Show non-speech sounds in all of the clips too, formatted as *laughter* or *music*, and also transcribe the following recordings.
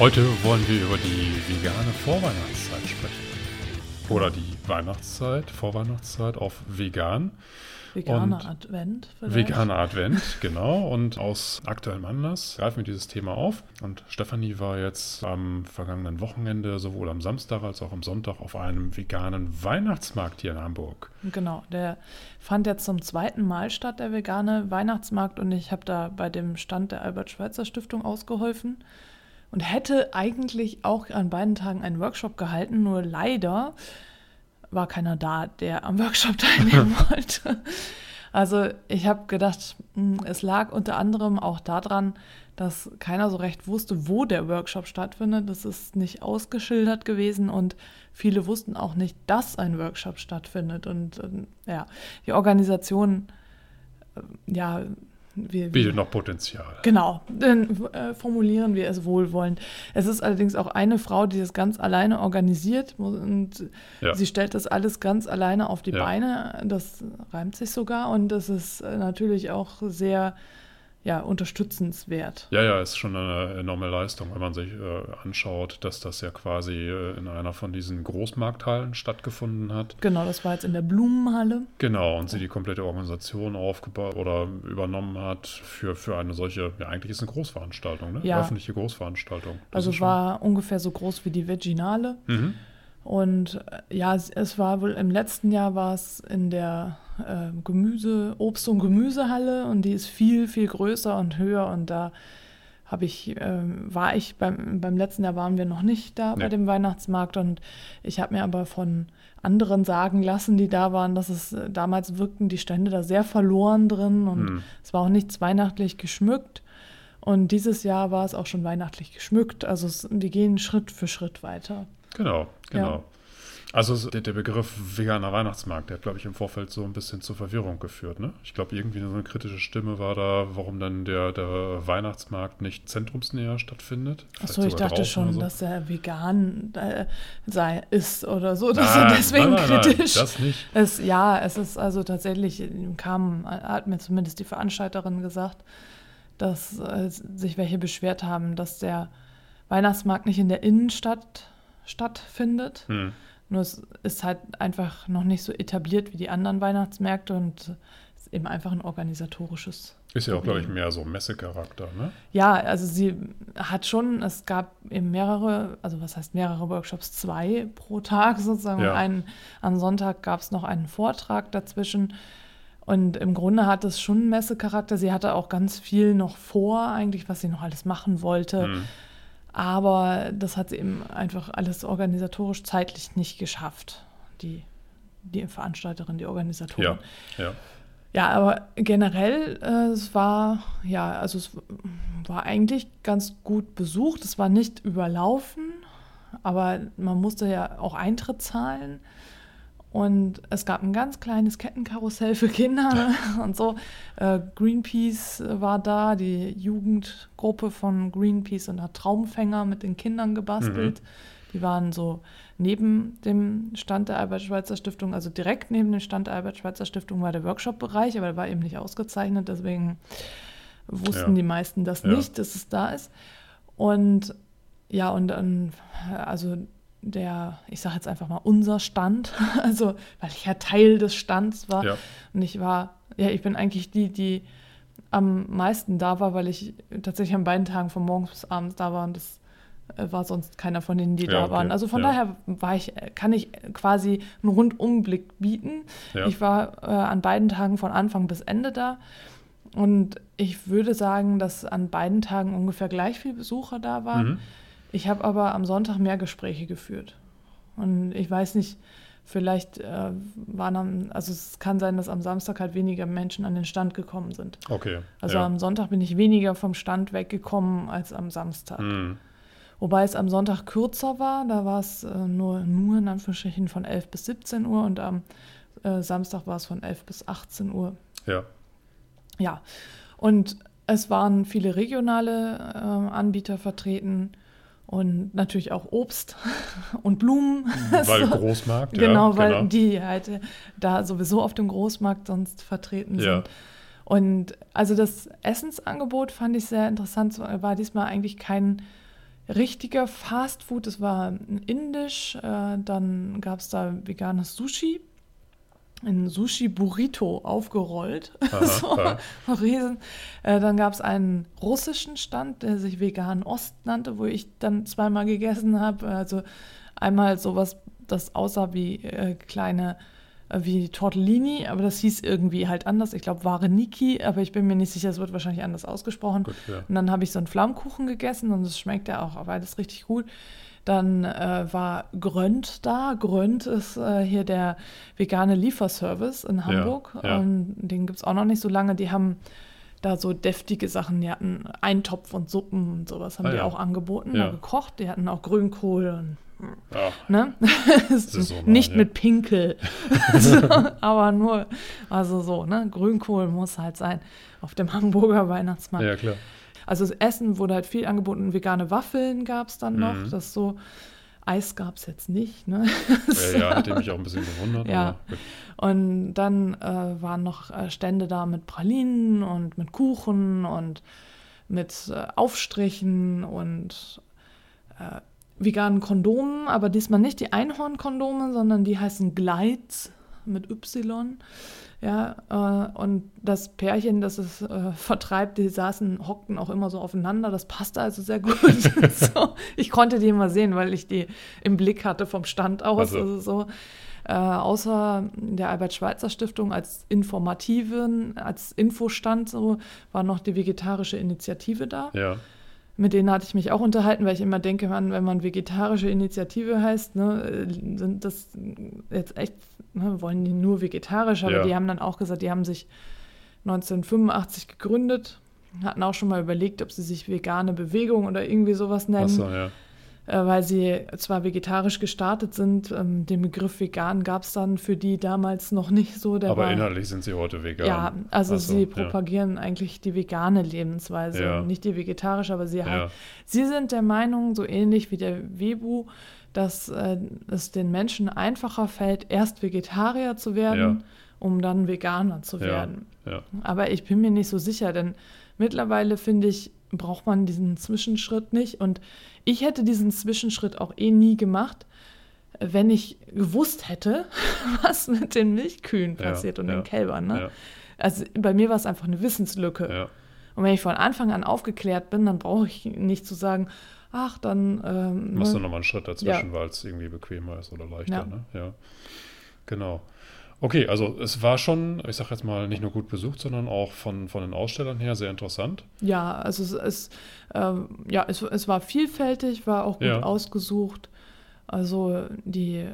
Heute wollen wir über die vegane Vorweihnachtszeit sprechen. Oder die Weihnachtszeit, Vorweihnachtszeit auf vegan. Veganer Advent. vielleicht? Veganer Advent, genau. Und aus aktuellem Anlass greifen wir dieses Thema auf. Und Stefanie war jetzt am vergangenen Wochenende sowohl am Samstag als auch am Sonntag auf einem veganen Weihnachtsmarkt hier in Hamburg. Genau, der fand jetzt zum zweiten Mal statt, der vegane Weihnachtsmarkt. Und ich habe da bei dem Stand der Albert-Schweitzer-Stiftung ausgeholfen und hätte eigentlich auch an beiden Tagen einen Workshop gehalten, nur leider war keiner da, der am Workshop *laughs* teilnehmen *laughs* wollte. Also ich habe gedacht, mh, es lag unter anderem auch daran, dass keiner so recht wusste, wo der Workshop stattfindet. Das ist nicht ausgeschildert gewesen und viele wussten auch nicht, dass ein Workshop stattfindet. Und ähm, ja, die Organisation, äh, ja, wir, Bietet noch Potenzial. Genau, dann äh, formulieren wir es wohlwollend. Es ist allerdings auch eine Frau, die das ganz alleine organisiert und Ja. sie stellt das alles ganz alleine auf die Ja. Beine. Das reimt sich sogar und das ist äh, natürlich auch sehr ja, unterstützenswert. Ja, ja, ist schon eine enorme Leistung, wenn man sich äh, anschaut, dass das ja quasi äh, in einer von diesen Großmarkthallen stattgefunden hat. Genau, das war jetzt in der Blumenhalle. Genau, und sie die komplette Organisation aufgebaut oder übernommen hat für, für eine solche, ja, eigentlich ist eine Großveranstaltung, ne? Ja. Öffentliche Großveranstaltung. Das Also war ungefähr so groß wie die Veginale. Mhm. Und äh, ja, es, es war wohl im letzten Jahr war es in der äh, Gemüse, Obst- und Gemüsehalle und die ist viel, viel größer und höher und da habe ich, ähm, war ich beim, beim letzten Jahr waren wir noch nicht da bei Nee. dem Weihnachtsmarkt und ich habe mir aber von anderen sagen lassen, die da waren, dass es äh, damals wirkten die Stände da sehr verloren drin und Hm. es war auch nichts weihnachtlich geschmückt. Und dieses Jahr war es auch schon weihnachtlich geschmückt. Also es, wir gehen Schritt für Schritt weiter. Genau, genau. Ja. Also der, der Begriff veganer Weihnachtsmarkt, der hat, glaube ich, im Vorfeld so ein bisschen zur Verwirrung geführt. Ne? Ich glaube, irgendwie so eine kritische Stimme war da, warum dann der, der Weihnachtsmarkt nicht zentrumsnäher stattfindet. Achso, ich dachte schon, so. dass er vegan äh, sei, ist oder so. *laughs* Das Nein, ist deswegen nein, nein, nein, kritisch. das nicht. Es, ja, es ist also tatsächlich, kam, hat mir zumindest die Veranstalterin gesagt, dass äh, sich welche beschwert haben, dass der Weihnachtsmarkt nicht in der Innenstadt stattfindet. Hm. Nur es ist halt einfach noch nicht so etabliert wie die anderen Weihnachtsmärkte und es ist eben einfach ein organisatorisches Ist ja auch, glaube ich, mehr so Messecharakter. Ne? Ja, also sie hat schon, es gab eben mehrere, also was heißt mehrere Workshops, zwei pro Tag sozusagen. Ja. Einen, am Sonntag gab es noch einen Vortrag dazwischen. Und im Grunde hat es schon Messecharakter. Sie hatte auch ganz viel noch vor, eigentlich, was sie noch alles machen wollte. Hm. Aber das hat sie eben einfach alles organisatorisch zeitlich nicht geschafft. Die, die Veranstalterin, die Organisatorin. Ja, ja. Ja, aber generell, äh, es war, ja, also es war eigentlich ganz gut besucht. Es war nicht überlaufen, aber man musste ja auch Eintritt zahlen. Und es gab ein ganz kleines Kettenkarussell für Kinder *laughs* und so. Äh, Greenpeace war da, die Jugendgruppe von Greenpeace und hat Traumfänger mit den Kindern gebastelt. Die waren so neben dem Stand der Albert-Schweitzer Stiftung, also direkt neben dem Stand der Albert-Schweitzer Stiftung war der Workshop-Bereich, aber der war eben nicht ausgezeichnet, deswegen wussten Ja. die meisten das Ja. nicht, dass es da ist. Und ja, und dann, also der, ich sage jetzt einfach mal unser Stand, *laughs* also weil ich ja Teil des Stands war ja. und ich war, ja, ich bin eigentlich die, die am meisten da war, weil ich tatsächlich an beiden Tagen von morgens bis abends da war und das äh, war sonst keiner von denen, die Ja, da okay. waren. Also von Ja. daher war ich, kann ich quasi einen Rundumblick bieten. Ich war äh, an beiden Tagen von Anfang bis Ende da und ich würde sagen, dass an beiden Tagen ungefähr gleich viele Besucher da waren. Mhm. Ich habe aber am Sonntag mehr Gespräche geführt. Und ich weiß nicht, Vielleicht äh, waren am, also es kann sein, dass am Samstag halt weniger Menschen an den Stand gekommen sind. Okay. Also ja. am Sonntag bin ich weniger vom Stand weggekommen als am Samstag. Mhm. Wobei es am Sonntag kürzer war, da war es äh, nur, nur in Anführungsstrichen von 11 bis 17 Uhr und am äh, Samstag war es von 11 bis 18 Uhr. Ja. Ja, und es waren viele regionale äh, Anbieter vertreten und natürlich auch Obst *laughs* und Blumen. Weil *laughs* So. Großmarkt, Genau, ja. weil genau. die halt äh, da sowieso auf dem Großmarkt sonst vertreten Ja. sind. Und also das Essensangebot fand ich sehr interessant. Es war diesmal eigentlich kein richtiger Fastfood. Es war indisch, äh, dann gab es da veganes Sushi, ein Sushi-Burrito aufgerollt. *laughs* Aha, so, ja. *laughs* riesen. Äh, dann gab es einen russischen Stand, der sich Vegan Ost nannte, wo ich dann zweimal gegessen habe. Also einmal sowas, das aussah wie äh, kleine, äh, wie Tortellini, aber das hieß irgendwie halt anders. Ich glaube Vareniki, aber ich bin mir nicht sicher, es wird wahrscheinlich anders ausgesprochen. Gut, ja. Und dann habe ich so einen Flammkuchen gegessen und es schmeckt ja auch beides richtig gut. Dann äh, war Grönt da. Grönt ist äh, hier der vegane Lieferservice in Hamburg. ja. Und den gibt es auch noch nicht so lange. Die haben da so deftige Sachen. Die hatten Eintopf und Suppen und sowas haben Ah, die ja. auch angeboten, Ja. da gekocht. Die hatten auch Grünkohl und Ja. ne? *laughs* Saisonal, Nicht ja. mit Pinkel. *laughs* so, aber nur, also so, ne? Grünkohl muss halt sein auf dem Hamburger Weihnachtsmarkt. ja, klar. Also das Essen wurde halt viel angeboten. Vegane Waffeln gab es dann noch. Mhm. Das so, Eis gab es jetzt nicht. Ne? Ja, ja, *laughs* hätte mich auch ein bisschen gewundert. Ja. Und dann äh, waren noch äh, Stände da mit Pralinen und mit Kuchen und mit äh, Aufstrichen und äh, veganen Kondomen, aber diesmal nicht die Einhornkondome, sondern die heißen Glides mit Y. Ja, äh, und das Pärchen, das es äh, *laughs* vertreibt, die saßen, hockten auch immer so aufeinander. Das passte also sehr gut. *laughs* so, ich konnte die immer sehen, weil ich die im Blick hatte vom Stand aus. Also- Also so. Äh, außer der Albert-Schweitzer-Stiftung als Informativen, als Infostand, so war noch die vegetarische Initiative da. Ja, Mit denen hatte ich mich auch unterhalten, weil ich immer denke, man, wenn man vegetarische Initiative heißt, ne, sind das jetzt echt, ne, wollen die nur vegetarisch, aber Ja. die haben dann auch gesagt, die haben sich 1985 gegründet, hatten auch schon mal überlegt, ob sie sich vegane Bewegung oder irgendwie sowas nennen achso, ja. Äh, weil sie zwar vegetarisch gestartet sind. Ähm, den Begriff vegan gab es dann für die damals noch nicht so. Der Aber war, inhaltlich sind sie heute vegan. Ja, also so, sie ja. propagieren eigentlich die vegane Lebensweise, Ja. nicht die vegetarische, aber sie, halt, Ja, sie sind der Meinung, so ähnlich wie der Webu, dass äh, es den Menschen einfacher fällt, erst Vegetarier zu werden, Ja. um dann Veganer zu Ja. werden. ja. Aber ich bin mir nicht so sicher, denn mittlerweile finde ich, braucht man diesen Zwischenschritt nicht. Und ich hätte diesen Zwischenschritt auch eh nie gemacht, wenn ich gewusst hätte, *laughs* was mit den Milchkühen Ja, passiert und ja, den Kälbern. Ne? ja, Also bei mir war es einfach eine Wissenslücke. ja. Und wenn ich von Anfang an aufgeklärt bin, dann brauche ich nicht zu sagen, ach, dann. Ähm, Machst du ne? nochmal einen Schritt dazwischen, weil es irgendwie bequemer ist oder leichter, Ja. ne? Ja. Genau. Okay, also es war schon, ich sag jetzt mal, nicht nur gut besucht, sondern auch von, von den Ausstellern her sehr interessant. Ja, also es, es, ähm, ja, es, es war vielfältig, war auch gut Ja. ausgesucht. Also die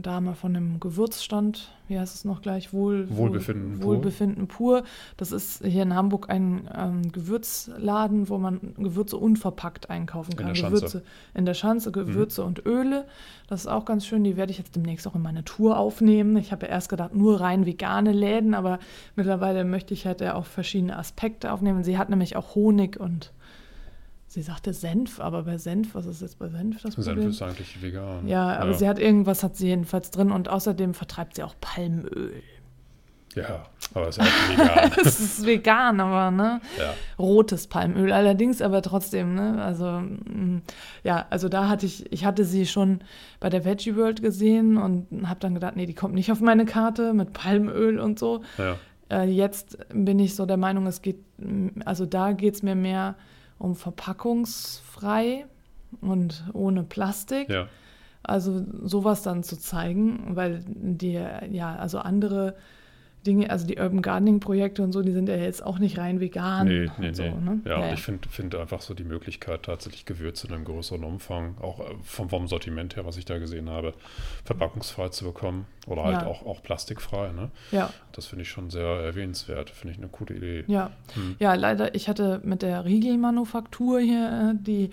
Dame von dem Gewürzstand, wie heißt es noch gleich? Wohl, Wohlbefinden pur. Wohlbefinden pur. Das ist hier in Hamburg ein ähm, Gewürzladen, wo man Gewürze unverpackt einkaufen In kann. der Schanze. Mhm. Gewürze in der Schanze, Gewürze und Öle. Das ist auch ganz schön. Die werde ich jetzt demnächst auch in meine Tour aufnehmen. Ich habe ja erst gedacht, nur rein vegane Läden, aber mittlerweile möchte ich halt ja auch verschiedene Aspekte aufnehmen. Sie hat nämlich auch Honig und sie sagte Senf, aber bei Senf, was ist jetzt bei Senf das Senf Problem? ist eigentlich vegan. Ja, aber sie hat irgendwas, hat sie jedenfalls drin und außerdem vertreibt sie auch Palmöl. Ja, aber ist ja auch vegan. *laughs* Es ist vegan, aber ne? ja. Rotes Palmöl allerdings, aber trotzdem, ne? Also, mm, ja, also da hatte ich, ich hatte sie schon bei der Veggie World gesehen und habe dann gedacht, nee, die kommt nicht auf meine Karte mit Palmöl und so. ja. Äh, jetzt bin ich so der Meinung, es geht, mm, also da geht es mir mehr um verpackungsfrei und ohne Plastik. ja. Also sowas dann zu zeigen, weil die, ja, also andere Dinge, also die Urban Gardening-Projekte und so, die sind ja jetzt auch nicht rein vegan. Nee, nee, so, nee. Ne? Ja, und ich finde find einfach so die Möglichkeit, tatsächlich Gewürze in einem größeren Umfang, auch äh, vom, vom Sortiment her, was ich da gesehen habe, verpackungsfrei zu bekommen oder halt Ja. auch, auch plastikfrei. Ne? ja. Das finde ich schon sehr erwähnenswert. Finde ich eine coole Idee. Ja. Hm. ja, leider, ich hatte mit der Riegelmanufaktur hier, äh, die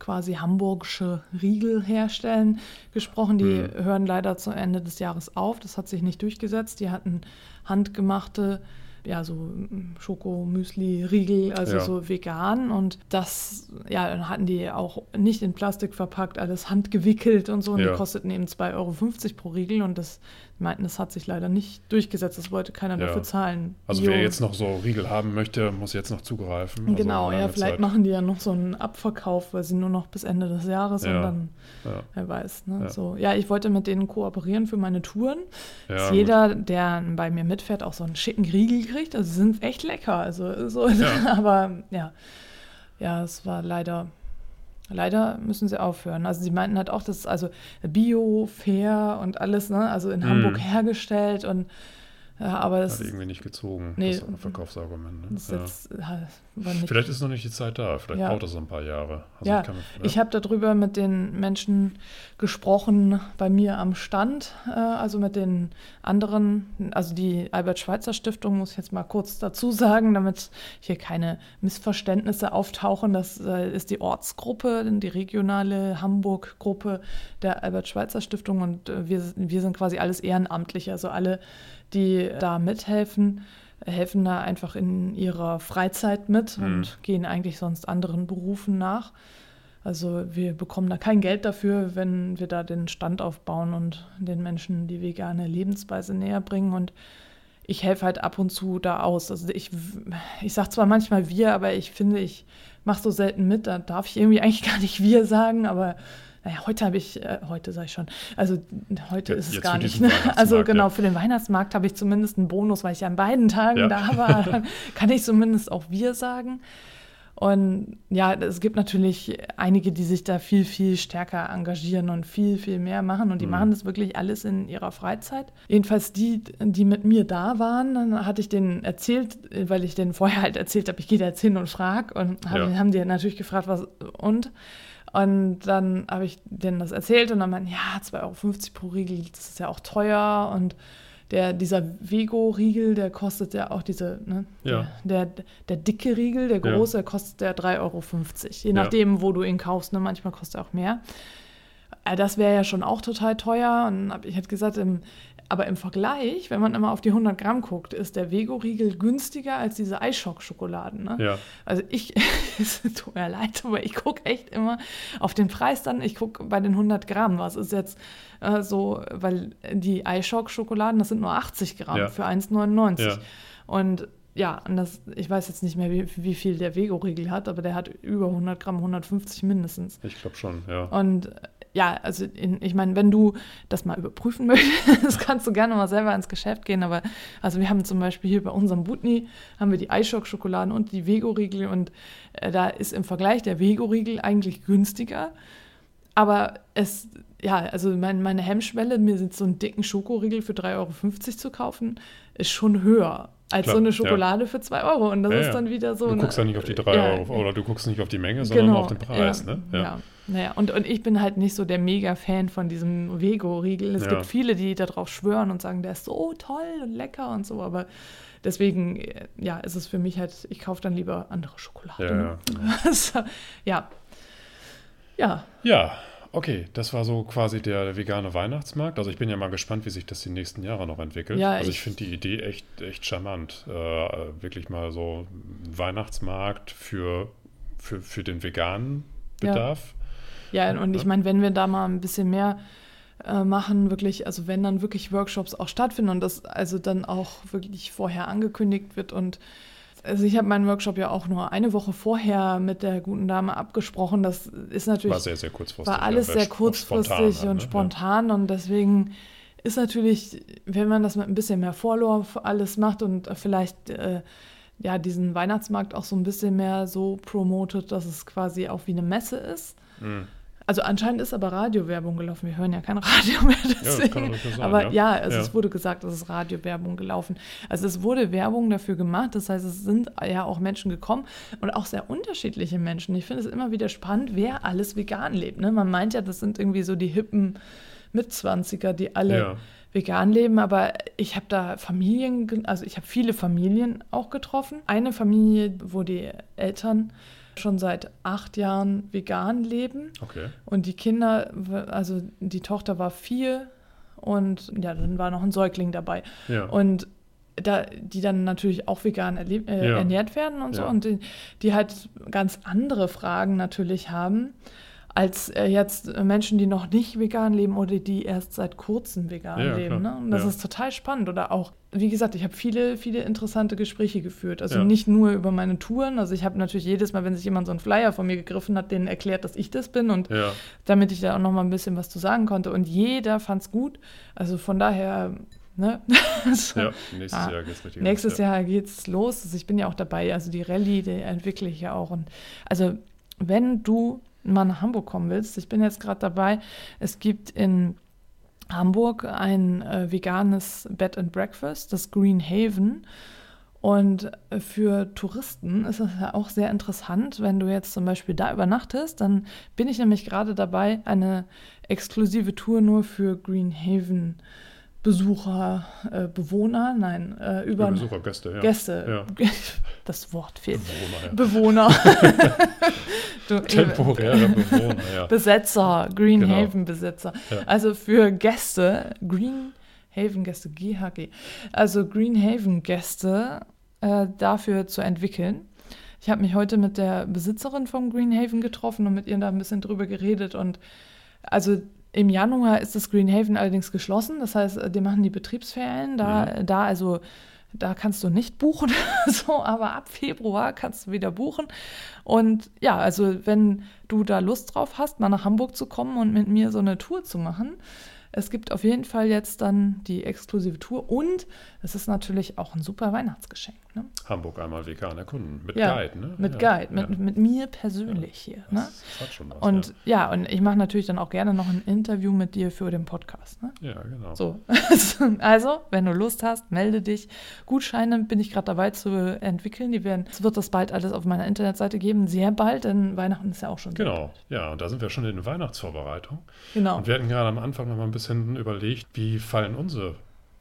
quasi hamburgische Riegel herstellen, gesprochen. Die Hm. hören leider zu Ende des Jahres auf. Das hat sich nicht durchgesetzt. Die hatten handgemachte, ja, so mm, Schoko-Müsli-Riegel, also Ja. so vegan. Und das, ja, dann hatten die auch nicht in Plastik verpackt, alles handgewickelt und so. Und Ja. die kosteten eben 2,50 Euro pro Riegel. Und das meinten, das hat sich leider nicht durchgesetzt. Das wollte keiner Ja. dafür zahlen. Also Bio- wer jetzt noch so Riegel haben möchte, muss jetzt noch zugreifen. Also Genau, ja, vielleicht Zeit. machen die ja noch so einen Abverkauf, weil sie nur noch bis Ende des Jahres und Ja. dann, Ja, wer weiß. Ne? Ja. So, ja, ich wollte mit denen kooperieren für meine Touren. dass gut. jeder, der bei mir mitfährt, auch so einen schicken Riegel kriegt. Also sie sind echt lecker. Also so, *laughs* aber ja, ja, es war leider. Leider müssen sie aufhören. Also sie meinten halt auch, das ist also Bio, fair und alles, ne? Also in Mhm. Hamburg hergestellt und ja, aber Hat es irgendwie nicht gezogen. Nee. Das ist auch ein Verkaufsargument. Ne? das ja. jetzt, ja, nicht Vielleicht ist noch nicht die Zeit da. Vielleicht Ja. braucht noch ein paar Jahre. Also Ja, ich, kann, Ich habe darüber mit den Menschen gesprochen bei mir am Stand, äh, also mit den anderen, also die Albert-Schweitzer-Stiftung, muss ich jetzt mal kurz dazu sagen, damit hier keine Missverständnisse auftauchen. Das äh, ist die Ortsgruppe, die regionale Hamburg-Gruppe der Albert-Schweitzer-Stiftung und äh, wir, wir sind quasi alles Ehrenamtliche, also alle, die da mithelfen helfen da einfach in ihrer Freizeit mit Mhm. und gehen eigentlich sonst anderen Berufen nach. Also wir bekommen da kein Geld dafür, wenn wir da den Stand aufbauen und den Menschen die vegane Lebensweise näher bringen. Und ich helfe halt ab und zu da aus. Also ich, ich sage zwar manchmal wir, aber ich finde, ich mache so selten mit. Da darf ich irgendwie eigentlich *laughs* gar nicht wir sagen, aber naja, heute habe ich, äh, heute sage ich schon, also heute Ja, ist es gar nicht. Ne? Also ja. genau, für den Weihnachtsmarkt habe ich zumindest einen Bonus, weil ich an beiden Tagen Ja. da *laughs* war. Dann kann ich zumindest auch wir sagen. Und ja, es gibt natürlich einige, die sich da viel, viel stärker engagieren und viel, viel mehr machen. Und die Mhm. machen das wirklich alles in ihrer Freizeit. Jedenfalls die, die mit mir da waren, dann hatte ich denen erzählt, weil ich denen vorher halt erzählt habe, ich gehe da jetzt hin und frag. Und haben, Ja. haben die natürlich gefragt, was und. Und dann habe ich denen das erzählt und dann meinten, ja, 2,50 Euro pro Riegel, das ist ja auch teuer. Und der, dieser Vego-Riegel, der kostet ja auch diese, ne, Ja. der, der, dicke Riegel, der Ja. große, der kostet ja 3,50 Euro. Je Ja. nachdem, wo du ihn kaufst, ne, manchmal kostet er auch mehr. Äh, Das wäre ja schon auch total teuer. Und ich hätte gesagt, im, aber im Vergleich, wenn man immer auf die 100 Gramm guckt, ist der Vego-Riegel günstiger als diese Eischock-Schokoladen. Ne? Ja, Also ich, *laughs* es tut mir leid, aber ich gucke echt immer auf den Preis dann. Ich gucke bei den 100 Gramm, was ist jetzt äh, so, weil die iShock-Schokoladen, das sind nur 80 Gramm Ja. für 1,99. Ja. Und ja, und das, ich weiß jetzt nicht mehr, wie, wie viel der Vego-Riegel hat, aber der hat über 100 Gramm, 150 mindestens. ich glaube schon, ja. Und ja, also in, ich meine, wenn du das mal überprüfen *laughs* möchtest, kannst du gerne mal selber ins Geschäft gehen. Aber also wir haben zum Beispiel hier bei unserem Butni haben wir die iShock-Schokoladen und die Vego-Riegel und äh, da ist im Vergleich der Vego-Riegel eigentlich günstiger. Aber es, ja, also mein, meine Hemmschwelle, mir jetzt so einen dicken Schokoriegel für 3,50 Euro zu kaufen, ist schon höher als Klar, so eine ja. Schokolade für 2 Euro. Und das Ja, ist ja. dann wieder so. Du eine- guckst ja nicht auf die 3 ja, Euro oder du guckst nicht auf die Menge, sondern Genau, auf den Preis. ja, Ne? Ja. Naja, und, und ich bin halt nicht so der Mega-Fan von diesem Vego-Riegel. Es Ja. gibt viele, die darauf schwören und sagen, der ist so toll und lecker und so, aber deswegen, äh, ja, ist es für mich halt, ich kaufe dann lieber andere Schokolade. Ja, ne? *laughs* Also, ja. Ja, Ja, okay, das war so quasi der vegane Weihnachtsmarkt. Also ich bin ja mal gespannt, wie sich das die nächsten Jahre noch entwickelt. Ja, also ich ich- finde die Idee echt, echt charmant. Äh, wirklich mal so Weihnachtsmarkt für, für, für den veganen Ja. Bedarf. ja, und ich meine, wenn wir da mal ein bisschen mehr äh, machen, wirklich, also wenn dann wirklich Workshops auch stattfinden und das also dann auch wirklich vorher angekündigt wird und also ich habe meinen Workshop ja auch nur eine Woche vorher mit der guten Dame abgesprochen. Das ist natürlich War sehr, sehr kurzfristig. war alles ja, sehr kurzfristig spontan und ne? spontan und deswegen ist natürlich, wenn man das mit ein bisschen mehr Vorlauf alles macht und vielleicht äh, ja diesen Weihnachtsmarkt auch so ein bisschen mehr so promotet, dass es quasi auch wie eine Messe ist, Ja. Mhm. Also anscheinend ist aber Radiowerbung gelaufen. Wir hören ja kein Radio mehr. Deswegen. Ja, sein, aber ja, ja also ja. es wurde gesagt, es ist Radiowerbung gelaufen. Also es wurde Werbung dafür gemacht. Das heißt, es sind ja auch Menschen gekommen und auch sehr unterschiedliche Menschen. Ich finde es immer wieder spannend, wer alles vegan lebt. Ne? Man meint ja, das sind irgendwie so die hippen Mitzwanziger, die alle ja. vegan leben. Aber ich habe da Familien, also ich habe viele Familien auch getroffen. Eine Familie, wo die Eltern schon seit acht Jahren vegan leben. Okay. Und die Kinder, also die Tochter war vier und ja, dann war noch ein Säugling dabei. Ja. Und da, die dann natürlich auch vegan erleb, äh, ja. ernährt werden und so und die, die, halt ganz andere Fragen natürlich haben als äh, jetzt Menschen, die noch nicht vegan leben oder die erst seit kurzem vegan ja, leben. Ne? Und das ja. ist total spannend. Oder auch, wie gesagt, ich habe viele, viele interessante Gespräche geführt. Also ja. nicht nur über meine Touren. Also ich habe natürlich jedes Mal, wenn sich jemand so einen Flyer von mir gegriffen hat, denen erklärt, dass ich das bin und damit ich da auch noch mal ein bisschen was zu sagen konnte. Und jeder fand es gut. Also von daher Ne? *laughs* so, ja, nächstes ah, Jahr geht's richtig Nächstes los, ja. Jahr geht's los. Also ich bin ja auch dabei. Also die Rallye, die entwickle ich ja auch. Und also wenn du mal nach Hamburg kommen willst, ich bin jetzt gerade dabei, es gibt in Hamburg ein äh, veganes Bed and Breakfast, das Green Haven. Und äh, für Touristen ist es ja auch sehr interessant, wenn du jetzt zum Beispiel da übernachtest, dann bin ich nämlich gerade dabei, eine exklusive Tour nur für Green Haven äh, Besucher, äh, Bewohner, nein, äh, über ja, Besucher, Gäste, ja. Gäste, ja. *laughs* das Wort fehlt. Bewohner. Bewohner. *laughs* du, Temporäre Bewohner, ja. Besetzer, Greenhaven-Besitzer. Genau. Also für Gäste, Greenhaven-Gäste, GHG, also Greenhaven-Gäste äh, dafür zu entwickeln. Ich habe mich heute mit der Besitzerin vom Greenhaven getroffen und mit ihr da ein bisschen drüber geredet und also im Januar ist das Green Haven allerdings geschlossen. Das heißt, die machen die Betriebsferien. Da, ja. da also da kannst du nicht buchen, *laughs* so, aber ab Februar kannst du wieder buchen. Und ja, also wenn du da Lust drauf hast, mal nach Hamburg zu kommen und mit mir so eine Tour zu machen, es gibt auf jeden Fall jetzt dann die exklusive Tour und es ist natürlich auch ein super Weihnachtsgeschenk. Ne? Hamburg einmal vegan erkunden. Mit ja, Guide, ne? Mit ja, Guide, mit, ja. mit mir persönlich hier. Ne? Das, hat schon was, und ja. und ich mache natürlich dann auch gerne noch ein Interview mit dir für den Podcast. Ne? Ja, genau. So. *laughs* also, wenn du Lust hast, melde dich. Gutscheine bin ich gerade dabei zu entwickeln. Die werden, es wird das bald alles auf meiner Internetseite geben, sehr bald, denn Weihnachten ist ja auch schon. Genau, ja, und da sind wir schon in Weihnachtsvorbereitung. Genau. Und wir hatten gerade am Anfang noch mal ein bisschen überlegt, wie fallen unsere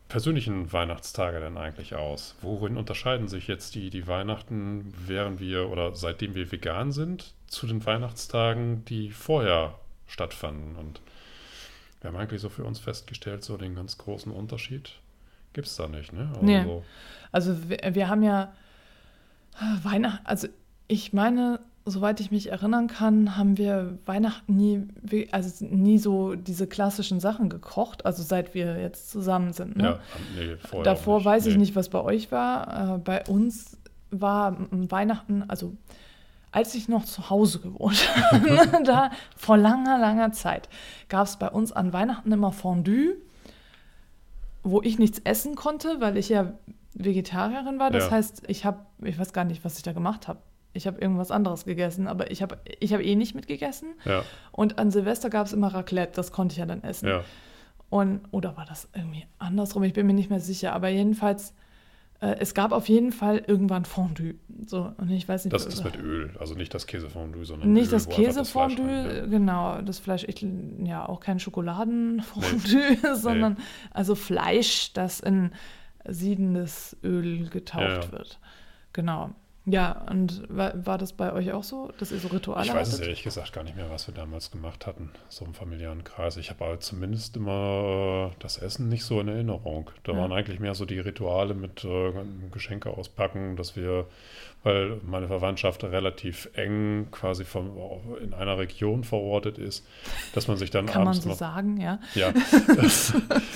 persönlichen Weihnachtstage denn eigentlich aus? Worin unterscheiden sich jetzt die, die Weihnachten, während wir oder seitdem wir vegan sind, zu den Weihnachtstagen, die vorher stattfanden? Und wir haben eigentlich so für uns festgestellt, so den ganz großen Unterschied gibt es da nicht. Ne? Also, nee. also wir, wir haben ja Weihnachten, also ich meine, soweit ich mich erinnern kann, haben wir Weihnachten nie, also nie so diese klassischen Sachen gekocht, also seit wir jetzt zusammen sind. Ne? Ja, nee, Davor weiß nee. ich nicht, was bei euch war. Äh, bei uns war Weihnachten, also als ich noch zu Hause gewohnt *laughs* habe, da vor langer, langer Zeit, gab es bei uns an Weihnachten immer Fondue, wo ich nichts essen konnte, weil ich ja Vegetarierin war. Das ja. heißt, ich habe, ich weiß gar nicht, was ich da gemacht habe ich habe irgendwas anderes gegessen, aber ich habe ich hab eh nicht mitgegessen. Ja. Und an Silvester gab es immer Raclette, das konnte ich ja dann essen. Ja. Und, oder war das irgendwie andersrum? Ich bin mir nicht mehr sicher. Aber jedenfalls, äh, es gab auf jeden Fall irgendwann Fondue. So, und ich weiß nicht, das ist mit Öl, also nicht das Käsefondue, sondern nicht Öl, das Käsefondue, ja. genau, das Fleisch, ich, ja auch kein Schokoladenfondue, nee. *laughs* sondern nee. also Fleisch, das in siedendes Öl getaucht ja. wird. Genau. Ja, und war, war das bei euch auch so, dass ihr so Rituale Ich weiß es ehrlich gesagt gar nicht mehr, was wir damals gemacht hatten, so im familiären Kreis. Ich habe aber zumindest immer äh, das Essen nicht so in Erinnerung. Da ja. waren eigentlich mehr so die Rituale mit äh, Geschenke auspacken, dass wir weil meine Verwandtschaft relativ eng quasi vom, in einer Region verortet ist, dass man sich dann Kann abends man so noch, sagen, ja. Ja, *laughs* das,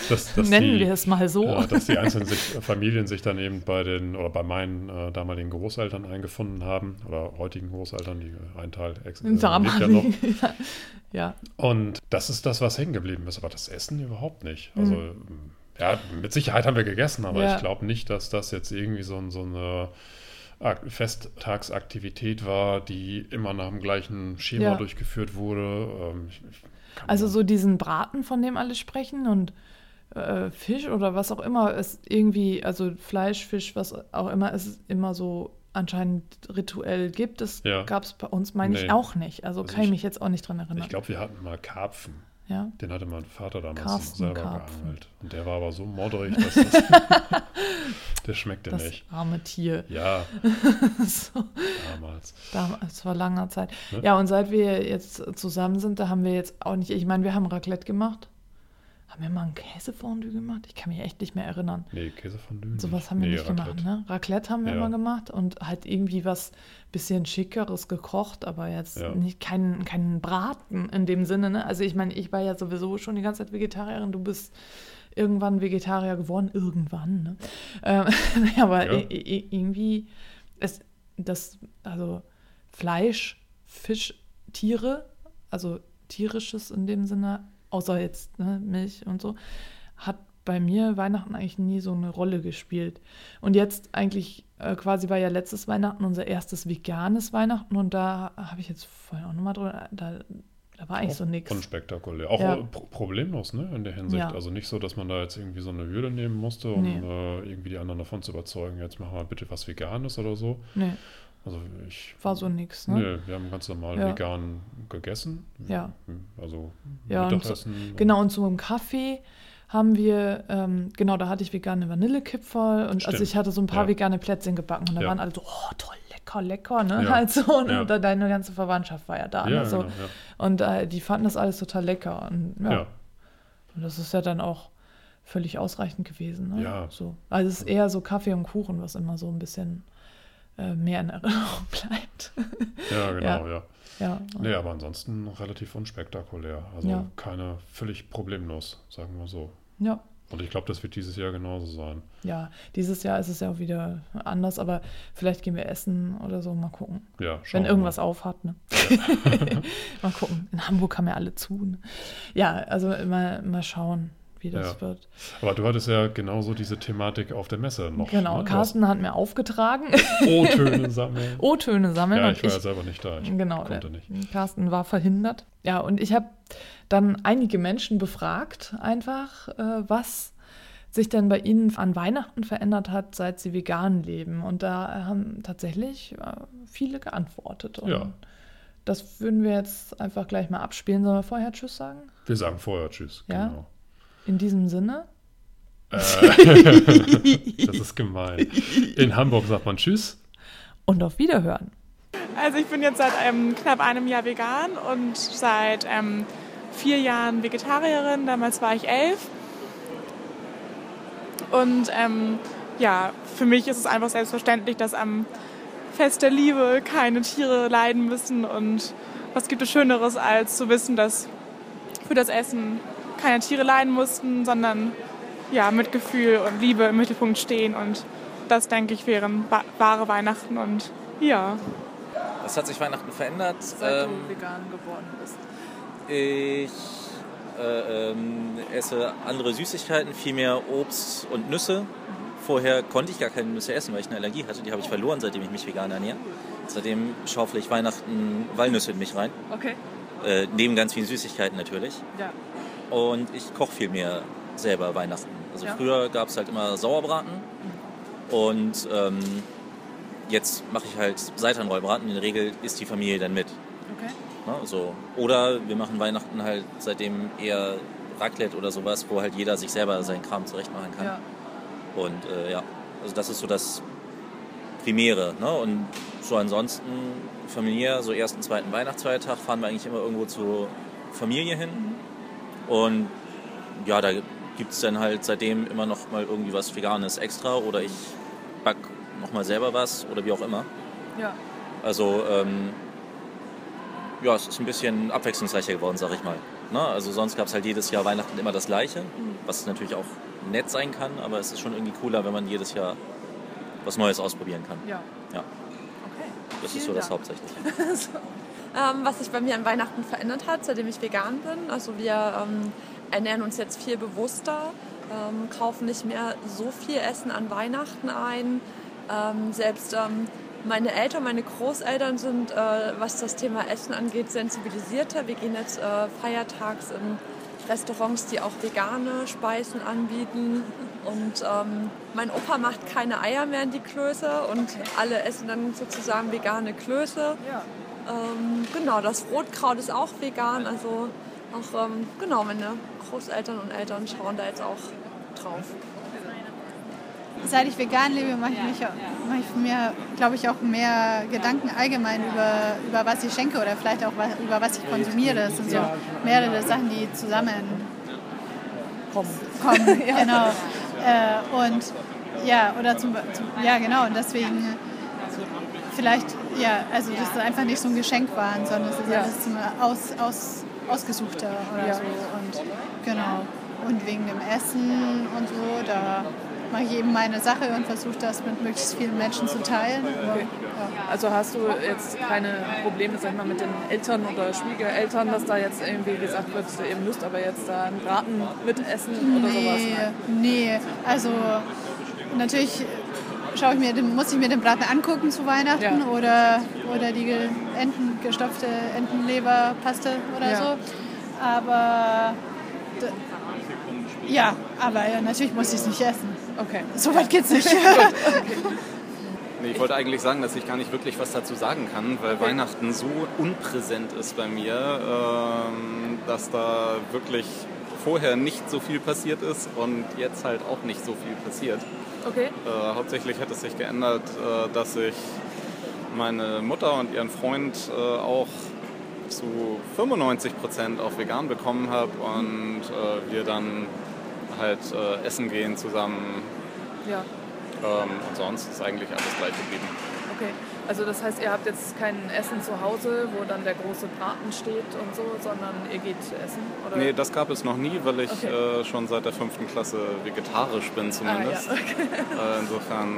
das, das nennen die, wir es mal so. Ja, dass die einzelnen sich, Familien sich dann eben bei den oder bei meinen äh, damaligen Großeltern eingefunden haben oder heutigen Großeltern, die ein Teil ex äh, ja noch. *laughs* ja. Und das ist das, was hängen geblieben ist, aber das Essen überhaupt nicht. Also mhm. ja, mit Sicherheit haben wir gegessen, aber ja. ich glaube nicht, dass das jetzt irgendwie so, so eine Festtagsaktivität war, die immer nach dem gleichen Schema Ja. durchgeführt wurde. Ähm, ich, ich Also so diesen Braten, von dem alle sprechen und äh, Fisch oder was auch immer ist irgendwie, also Fleisch, Fisch, was auch immer es immer so anscheinend rituell gibt, das Ja. gab es bei uns, meine Nee. ich, auch nicht. Also, Also kann ich ich- mich jetzt auch nicht dran erinnern. Ich glaube, wir hatten mal Karpfen. Ja? Den hatte mein Vater damals Carsten selber Karpfen. geangelt. Und der war aber so modderig, dass das. *laughs* der schmeckte Das nicht. arme Tier. Ja, *laughs* so, damals. damals vor langer Zeit. Ne? Ja, und seit wir jetzt zusammen sind, da haben wir jetzt auch nicht, ich meine, wir haben Raclette gemacht. Haben wir mal ein Käsefondue gemacht? Ich kann mich echt nicht mehr erinnern. Nee, Käsefondue. Sowas haben wir nee, nicht gemacht, Raclette. ne? Raclette haben wir Ja. mal gemacht und halt irgendwie was bisschen schickeres gekocht, aber jetzt Ja. nicht keinen keinen Braten in dem Sinne, ne? Also ich meine, ich war ja sowieso schon die ganze Zeit Vegetarierin, du bist irgendwann Vegetarier geworden, irgendwann, ne? Ähm, *laughs* aber Ja. irgendwie ist das, also Fleisch, Fisch, Tiere, also tierisches in dem Sinne, außer jetzt ne, Milch und so, hat bei mir Weihnachten eigentlich nie so eine Rolle gespielt. Und jetzt eigentlich äh, quasi war ja letztes Weihnachten unser erstes veganes Weihnachten und da habe ich jetzt vorhin auch nochmal drüber, da, da war eigentlich so nichts. Unspektakulär. Auch Ja. äh, pro problemlos, ne, in der Hinsicht. Ja. Also nicht so, dass man da jetzt irgendwie so eine Hürde nehmen musste, um Nee. äh, irgendwie die anderen davon zu überzeugen, jetzt machen wir bitte was Veganes oder so. Nee, Also ich. war so nix, ne? Nee, wir haben ganz normal Ja. vegan gegessen. Ja. Also Ja, und so- Mittagessen. Genau, und zum Kaffee haben wir, ähm, genau, da hatte ich vegane Vanillekipferl und also Stimmt. ich hatte so ein paar Ja. vegane Plätzchen gebacken und da Ja. waren alle so, oh toll, lecker, lecker, ne? Ja. Halt so, und Ja. deine ganze Verwandtschaft war ja da. Ja, ne? so. genau, ja. Und äh, die fanden das alles total lecker. Und ja, Ja. und das ist ja dann auch völlig ausreichend gewesen. Ne? Ja. So. Also es ist eher so Kaffee und Kuchen, was immer so ein bisschen äh, mehr in Erinnerung *laughs* bleibt. ja, genau, ja. ja. Nee, aber ansonsten relativ unspektakulär. Also Ja. keine völlig problemlos, sagen wir so. ja. Und ich glaube, das wird dieses Jahr genauso sein. Ja, dieses Jahr ist es ja auch wieder anders, aber vielleicht gehen wir essen oder so, mal gucken. Ja, Wenn irgendwas mal. auf hat, ne? *laughs* mal gucken. In Hamburg haben ja alle zu. Ne? Ja, also mal, mal schauen, wie das Ja. wird. Aber du hattest ja genauso diese Thematik auf der Messe noch. genau, ne? Carsten hat mir aufgetragen, O-Töne *laughs* sammeln. O-Töne sammeln. ja, ich war ja selber nicht da. Ich Genau, konnte nicht. Carsten war verhindert. Ja, und ich habe dann einige Menschen befragt, einfach, äh, was sich denn bei ihnen an Weihnachten verändert hat, seit sie vegan leben. Und da haben tatsächlich äh, viele geantwortet. Und Ja. das würden wir jetzt einfach gleich mal abspielen. Sollen wir vorher Tschüss sagen? Wir sagen vorher Tschüss. Ja. Genau. In diesem Sinne. Äh, *laughs* das ist gemein. In Hamburg sagt man Tschüss. Und auf Wiederhören. Also ich bin jetzt seit ähm, knapp einem Jahr vegan und seit ähm, vier Jahren Vegetarierin. Damals war ich elf. Und ähm, ja, für mich ist es einfach selbstverständlich, dass am Fest der Liebe keine Tiere leiden müssen. Und was gibt es Schöneres, als zu wissen, dass für das Essen keine Tiere leiden mussten, sondern ja, Mitgefühl und Liebe im Mittelpunkt stehen. Und das, denke ich, wären wa- wahre Weihnachten. Und ja. Was hat sich Weihnachten verändert? Seit Ähm, du vegan geworden bist. ich äh, ähm, esse andere Süßigkeiten, viel mehr Obst und Nüsse. Vorher konnte ich gar keine Nüsse essen, weil ich eine Allergie hatte. Die habe ich verloren, seitdem ich mich vegan ernähre. Seitdem schaufel ich Weihnachten Walnüsse in mich rein. Okay. Äh, neben ganz vielen Süßigkeiten natürlich. Ja. Und ich koche viel mehr selber Weihnachten. Also Ja. früher gab es halt immer Sauerbraten. Und ähm, jetzt mache ich halt Seitanrollbraten. In der Regel isst die Familie dann mit. Okay. Ne? So. Oder wir machen Weihnachten halt seitdem eher Raclette oder sowas, wo halt jeder sich selber seinen Kram zurecht machen kann. Ja. Und äh, ja, also das ist so das Primäre. Ne? Und so ansonsten familiär, so ersten, zweiten Weihnachtsfeiertag fahren wir eigentlich immer irgendwo zur Familie hin. Und ja, da gibt es dann halt seitdem immer noch mal irgendwie was Veganes extra oder ich back noch mal selber was oder wie auch immer. Ja. Also ähm, ja, es ist ein bisschen abwechslungsreicher geworden, sag ich mal. Ne? Also sonst gab es halt jedes Jahr Weihnachten immer das Gleiche, was natürlich auch nett sein kann, aber es ist schon irgendwie cooler, wenn man jedes Jahr was Neues ausprobieren kann. Ja. Ja, Okay. das ist Vielen so das Dank. Hauptsächliche. *laughs* *laughs* Ähm, was sich bei mir an Weihnachten verändert hat, seitdem ich vegan bin. Also wir ähm, ernähren uns jetzt viel bewusster, ähm, kaufen nicht mehr so viel Essen an Weihnachten ein. Ähm, selbst ähm, meine Eltern, meine Großeltern sind, äh, was das Thema Essen angeht, sensibilisierter. Wir gehen jetzt äh, feiertags in Restaurants, die auch vegane Speisen anbieten. Und ähm, mein Opa macht keine Eier mehr in die Klöße und alle essen dann sozusagen vegane Klöße. Ja. Ähm, genau, das Rotkraut ist auch vegan. Also auch, ähm, genau, meine Großeltern und Eltern schauen da jetzt auch drauf. Seit ich vegan lebe, mache ich, mich, mache ich mir, glaube ich, auch mehr Gedanken allgemein über, über was ich schenke oder vielleicht auch über was ich konsumiere. Das sind so mehrere Sachen, die zusammen Kommen. kommen. *laughs* genau. Äh, und ja, oder zum, zum, ja genau, und deswegen vielleicht, ja, also das ist einfach nicht so ein Geschenkwaren, sondern es ist Ja. alles aus, aus, ausgesuchter oder Ja. so. Und genau. Und wegen dem Essen und so, da mache ich eben meine Sache und versuche das mit möglichst vielen Menschen zu teilen. Aber, ja. Also hast du jetzt keine Probleme, sag mal, mit den Eltern oder Schwiegereltern, dass da jetzt irgendwie gesagt wird, ihr müsst aber jetzt da einen Braten mitessen oder sowas? Nee, Nein. nee, also natürlich schaue ich mir, den- muss ich mir den Braten angucken zu Weihnachten Ja. oder, oder die Enten, gestopfte Entenleberpaste oder Ja. so. Aber ja, aber ja, natürlich muss ich es nicht essen. Okay. So weit geht's nicht. *laughs* Nee, ich wollte eigentlich sagen, dass ich gar nicht wirklich was dazu sagen kann, weil Weihnachten so unpräsent ist bei mir, ähm, dass da wirklich vorher nicht so viel passiert ist und jetzt halt auch nicht so viel passiert. Okay. Äh, hauptsächlich hat es sich geändert, äh, dass ich meine Mutter und ihren Freund äh, auch zu 95 Prozent auf vegan bekommen habe und äh, wir dann halt äh, essen gehen zusammen. Ja. Ähm, und sonst ist eigentlich alles gleich geblieben. Also das heißt, ihr habt jetzt kein Essen zu Hause, wo dann der große Braten steht und so, sondern ihr geht essen? Oder? Nee, das gab es noch nie, weil ich Okay. äh, schon seit der fünften Klasse vegetarisch bin ah, ja. zumindest. okay. äh, insofern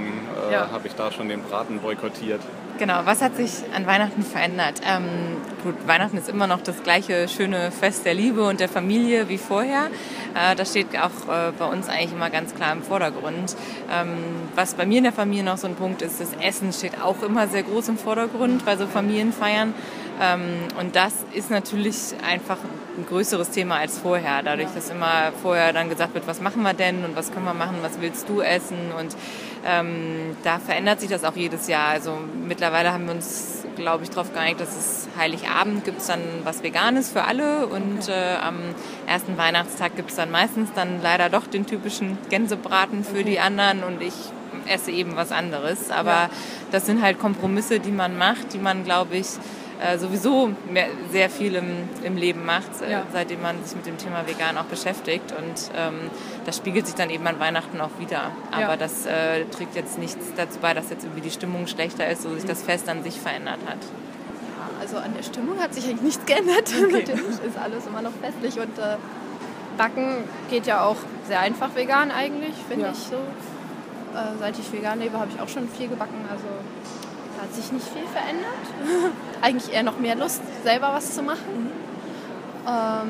äh, Ja. habe ich da schon den Braten boykottiert. Genau, was hat sich an Weihnachten verändert? Ähm, gut, Weihnachten ist immer noch das gleiche schöne Fest der Liebe und der Familie wie vorher. Äh, das steht auch äh, bei uns eigentlich immer ganz klar im Vordergrund. Ähm, was bei mir in der Familie noch so ein Punkt ist, das Essen steht auch immer sehr groß im Vordergrund bei so Familienfeiern. Ähm, und das ist natürlich einfach ein größeres Thema als vorher. Dadurch, dass immer vorher dann gesagt wird, was machen wir denn und was können wir machen, was willst du essen und ähm, da verändert sich das auch jedes Jahr. Also mittlerweile haben wir uns, glaube ich, darauf geeinigt, dass es Heiligabend gibt es dann was Veganes für alle und äh, am ersten Weihnachtstag gibt es dann meistens dann leider doch den typischen Gänsebraten für die anderen und ich esse eben was anderes. Aber Ja. das sind halt Kompromisse, die man macht, die man, glaube ich, äh, sowieso mehr, sehr viel im, im Leben macht, äh, Ja. seitdem man sich mit dem Thema Vegan auch beschäftigt. Und ähm, das spiegelt sich dann eben an Weihnachten auch wieder. Aber Ja. das äh, trägt jetzt nichts dazu bei, dass jetzt irgendwie die Stimmung schlechter ist oder sich das Fest an sich verändert hat. Also an der Stimmung hat sich eigentlich nichts geändert. *laughs* Natürlich ist alles immer noch festlich und äh, Backen geht ja auch sehr einfach vegan eigentlich, finde Ja. ich so. Äh, seit ich vegan lebe, habe ich auch schon viel gebacken, also da hat sich nicht viel verändert. *laughs* eigentlich eher noch mehr Lust, selber was zu machen. Ähm,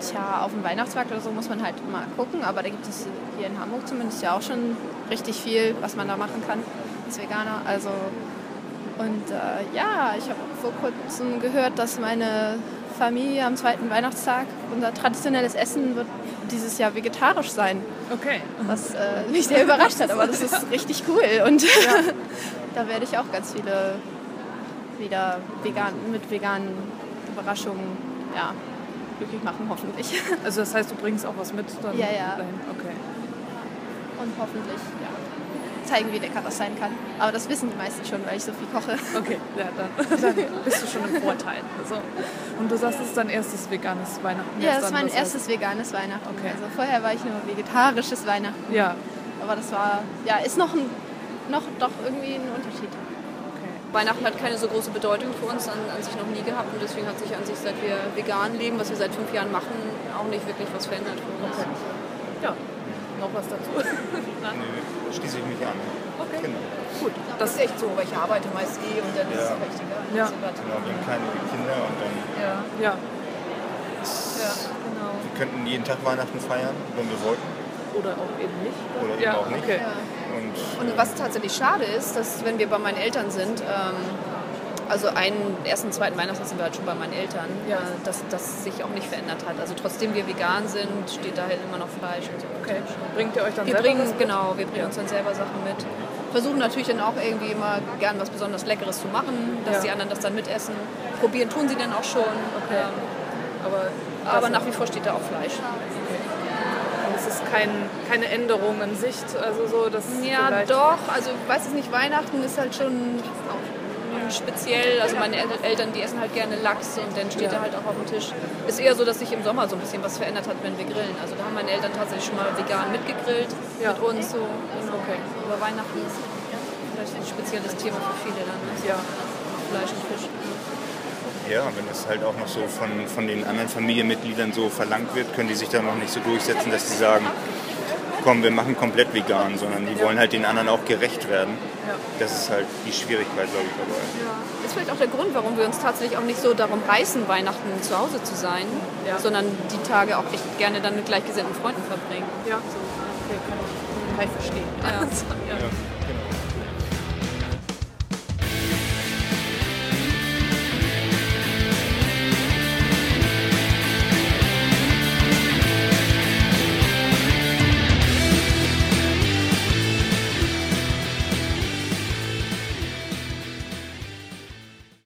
tja, auf dem Weihnachtsmarkt oder so muss man halt mal gucken, aber da gibt es hier in Hamburg zumindest ja auch schon richtig viel, was man da machen kann als Veganer. Also und äh, ja, ich habe vor kurzem gehört, dass meine Familie am zweiten Weihnachtstag, unser traditionelles Essen wird dieses Jahr vegetarisch sein, Okay. was äh, mich sehr überrascht hat, aber das ist *laughs* richtig cool und *laughs* da werde ich auch ganz viele wieder vegan, mit veganen Überraschungen ja, glücklich machen, hoffentlich. Also das heißt, du bringst auch was mit dann Ja, ja. dahin? Okay. Und hoffentlich ja, zeigen, wie lecker das sein kann. Aber das wissen die meisten schon, weil ich so viel koche. Okay, ja, dann, *laughs* dann bist du schon im Vorteil. So. Und du sagst, es ist dein erstes veganes Weihnachten. Ja, das ist mein erstes veganes Weihnachten. Okay. Also vorher war ich nur vegetarisches Weihnachten. Ja, Aber das war, ja, ist noch, ein, noch doch irgendwie ein Unterschied. okay. Weihnachten hat keine so große Bedeutung für uns an, an sich noch nie gehabt und deswegen hat sich an sich, seit wir vegan leben, was wir seit fünf Jahren machen, auch nicht wirklich was verändert für uns. Ja, noch was dazu. *laughs* Schließe ich mich an. Okay. Genau. Gut, Das ist echt so, weil ich arbeite meist eh und dann ist es Ja. auch echt egal. Ja. Genau, wir haben kleine Kinder und dann ja, ja. ja, genau. wir könnten jeden Tag Weihnachten feiern, wenn wir wollten. Oder auch eben nicht. Oder eben ja, auch nicht. Okay. Ja. Und, Und was tatsächlich schade ist, dass wenn wir bei meinen Eltern sind, ähm, also einen ersten, zweiten Weihnachtstag sind wir halt schon bei meinen Eltern, ja. äh, dass das sich auch nicht verändert hat. Also trotzdem wir vegan sind, steht da halt immer noch Fleisch und so. Okay. Bringt ihr euch dann wir selber bringen, was mit? Genau, wir bringen uns dann selber Sachen mit. Versuchen natürlich dann auch irgendwie immer gern was besonders Leckeres zu machen, dass Ja. die anderen das dann mitessen. Probieren tun sie dann auch schon. Okay. Ähm, Aber, aber das- nach wie vor steht da auch Fleisch. Und es ist kein, keine Änderung in Sicht, also so, dass Ja, doch. Also, ich weiß es nicht, Weihnachten ist halt schon speziell. Also, meine El- Eltern, die essen halt gerne Lachs und dann steht Ja. er halt auch auf dem Tisch. Ist eher so, dass sich im Sommer so ein bisschen was verändert hat, wenn wir grillen. Also, da haben meine Eltern tatsächlich schon mal vegan mitgegrillt Ja. mit uns. So. Genau. Okay. Aber Weihnachten ist vielleicht ein spezielles Thema für viele dann. Also Ja. Fleisch und Fisch. ja, wenn das halt auch noch so von, von den anderen Familienmitgliedern so verlangt wird, können die sich da noch nicht so durchsetzen, dass sie sagen, komm, wir machen komplett vegan, sondern die wollen halt den anderen auch gerecht werden. Das ist halt die Schwierigkeit, glaube ich, dabei. Das ist vielleicht auch der Grund, warum wir uns tatsächlich auch nicht so darum reißen, Weihnachten zu Hause zu sein, sondern die Tage auch echt gerne dann mit gleichgesinnten Freunden verbringen. Ja, so, okay, kann ich, kann ich verstehen. Ja. *laughs* ja.